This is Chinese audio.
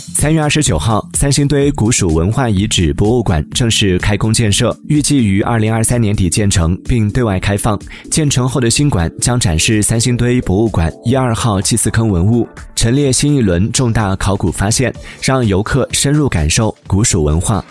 三月二十九号三星堆古蜀文化遗址博物馆正式开工建设预计于二零二三年底建成并对外开放。建成后的新馆将展示三星堆博物馆一二号祭祀坑文物陈列新一轮重大考古发现让游客深入感受古蜀文化。